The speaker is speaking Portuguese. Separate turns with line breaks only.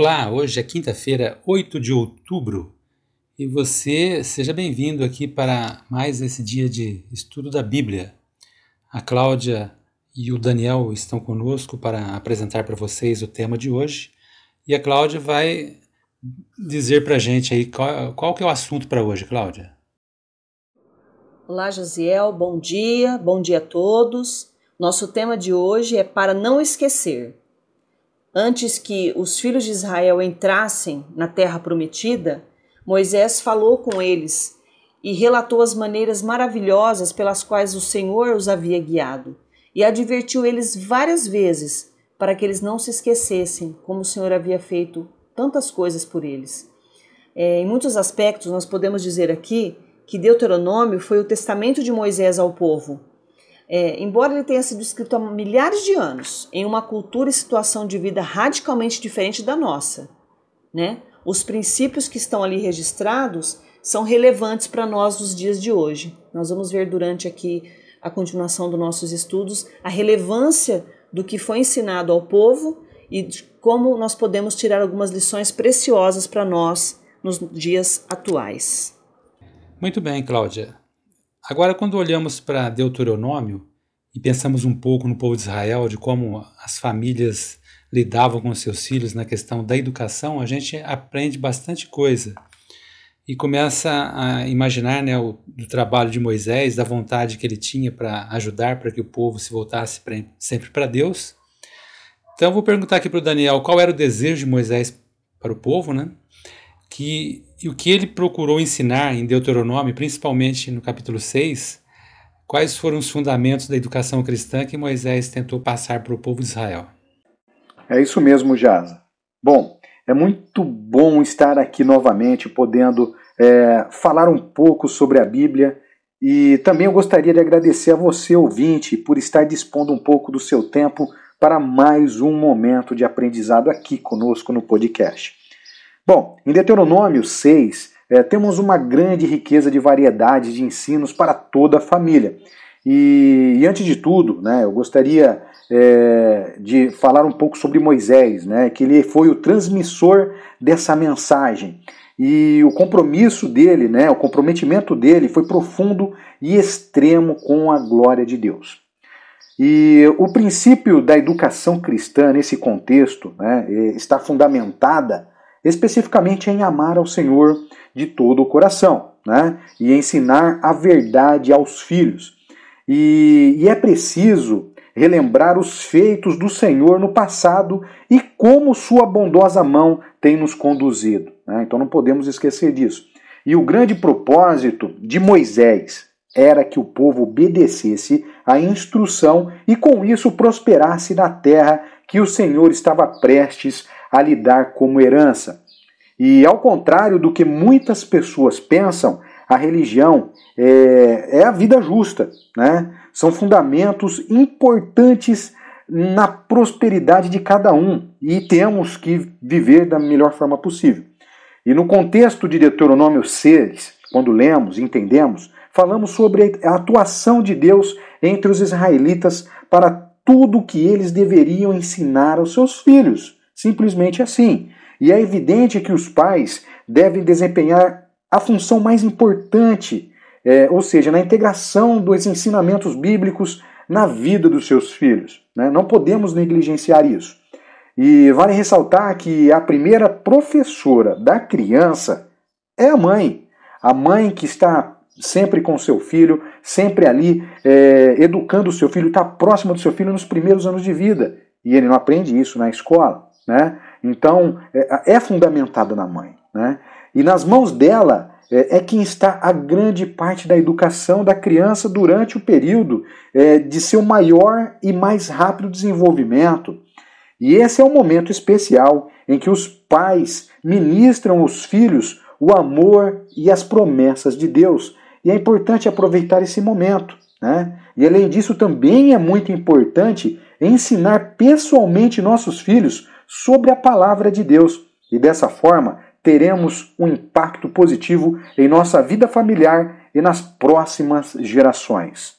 Olá, hoje é quinta-feira, 8 de outubro, e você seja bem-vindo aqui para mais esse dia de estudo da Bíblia. A Cláudia e o Daniel estão conosco para apresentar para vocês o tema de hoje, e a Cláudia vai dizer para a gente aí qual, qual que é o assunto para hoje, Cláudia.
Olá, Josiel, bom dia, bom dia a todos. Nosso tema de hoje é para não esquecer. Antes que os filhos de Israel entrassem na terra prometida, Moisés falou com eles e relatou as maneiras maravilhosas pelas quais o Senhor os havia guiado, e advertiu eles várias vezes para que eles não se esquecessem como o Senhor havia feito tantas coisas por eles. É, em muitos aspectos, nós podemos dizer aqui que Deuteronômio foi o testamento de Moisés ao povo, é, embora ele tenha sido escrito há milhares de anos, em uma cultura e situação de vida radicalmente diferente da nossa, né? Os princípios que estão ali registrados são relevantes para nós nos dias de hoje. Nós vamos ver durante aqui a continuação dos nossos estudos a relevância do que foi ensinado ao povo e como nós podemos tirar algumas lições preciosas para nós nos dias atuais.
Muito bem, Cláudia. Agora, quando olhamos para Deuteronômio e pensamos um pouco no povo de Israel, de como as famílias lidavam com seus filhos na questão da educação, a gente aprende bastante coisa e começa a imaginar né, o do trabalho de Moisés, da vontade que ele tinha para ajudar para que o povo se voltasse pra, sempre para Deus. Então, vou perguntar aqui para o Daniel qual era o desejo de Moisés para o povo, né? Que e o que ele procurou ensinar em Deuteronômio, principalmente no capítulo 6, quais foram os fundamentos da educação cristã que Moisés tentou passar para o povo de Israel.
É isso mesmo, Jaza. Bom, é muito bom estar aqui novamente, podendo é, falar um pouco sobre a Bíblia. E também eu gostaria de agradecer a você, ouvinte, por estar dispondo um pouco do seu tempo para mais um momento de aprendizado aqui conosco no podcast. Bom, em Deuteronômio 6, é, temos uma grande riqueza de variedade de ensinos para toda a família. E, e antes de tudo, né, eu gostaria é, de falar um pouco sobre Moisés, né, que ele foi o transmissor dessa mensagem. E o compromisso dele, né, o comprometimento dele foi profundo e extremo com a glória de Deus. E o princípio da educação cristã nesse contexto né, está fundamentada especificamente em amar ao Senhor de todo o coração, né? E ensinar a verdade aos filhos. E, e é preciso relembrar os feitos do Senhor no passado e como Sua bondosa mão tem nos conduzido. Né? Então não podemos esquecer disso. E o grande propósito de Moisés era que o povo obedecesse à instrução e com isso prosperasse na terra que o Senhor estava prestes a lhe dar como herança. E ao contrário do que muitas pessoas pensam, a religião é, é a vida justa, né? São fundamentos importantes na prosperidade de cada um e temos que viver da melhor forma possível. E no contexto de Deuteronômio 6, quando lemos e entendemos, falamos sobre a atuação de Deus entre os israelitas para tudo o que eles deveriam ensinar aos seus filhos. Simplesmente assim. E é evidente que os pais devem desempenhar a função mais importante, é, ou seja, na integração dos ensinamentos bíblicos na vida dos seus filhos. Né? Não podemos negligenciar isso. E vale ressaltar que a primeira professora da criança é a mãe. A mãe que está sempre com seu filho, sempre ali é, educando o seu filho, está próximo do seu filho nos primeiros anos de vida. E ele não aprende isso na escola. Né? Então, é, é fundamentada na mãe. Né? E nas mãos dela é, é quem está a grande parte da educação da criança durante o período é, de seu maior e mais rápido desenvolvimento. E esse é o momento especial em que os pais ministram aos filhos o amor e as promessas de Deus. E é importante aproveitar esse momento. Né? E além disso, também é muito importante ensinar pessoalmente nossos filhos sobre a palavra de Deus. E dessa forma, teremos um impacto positivo em nossa vida familiar e nas próximas gerações.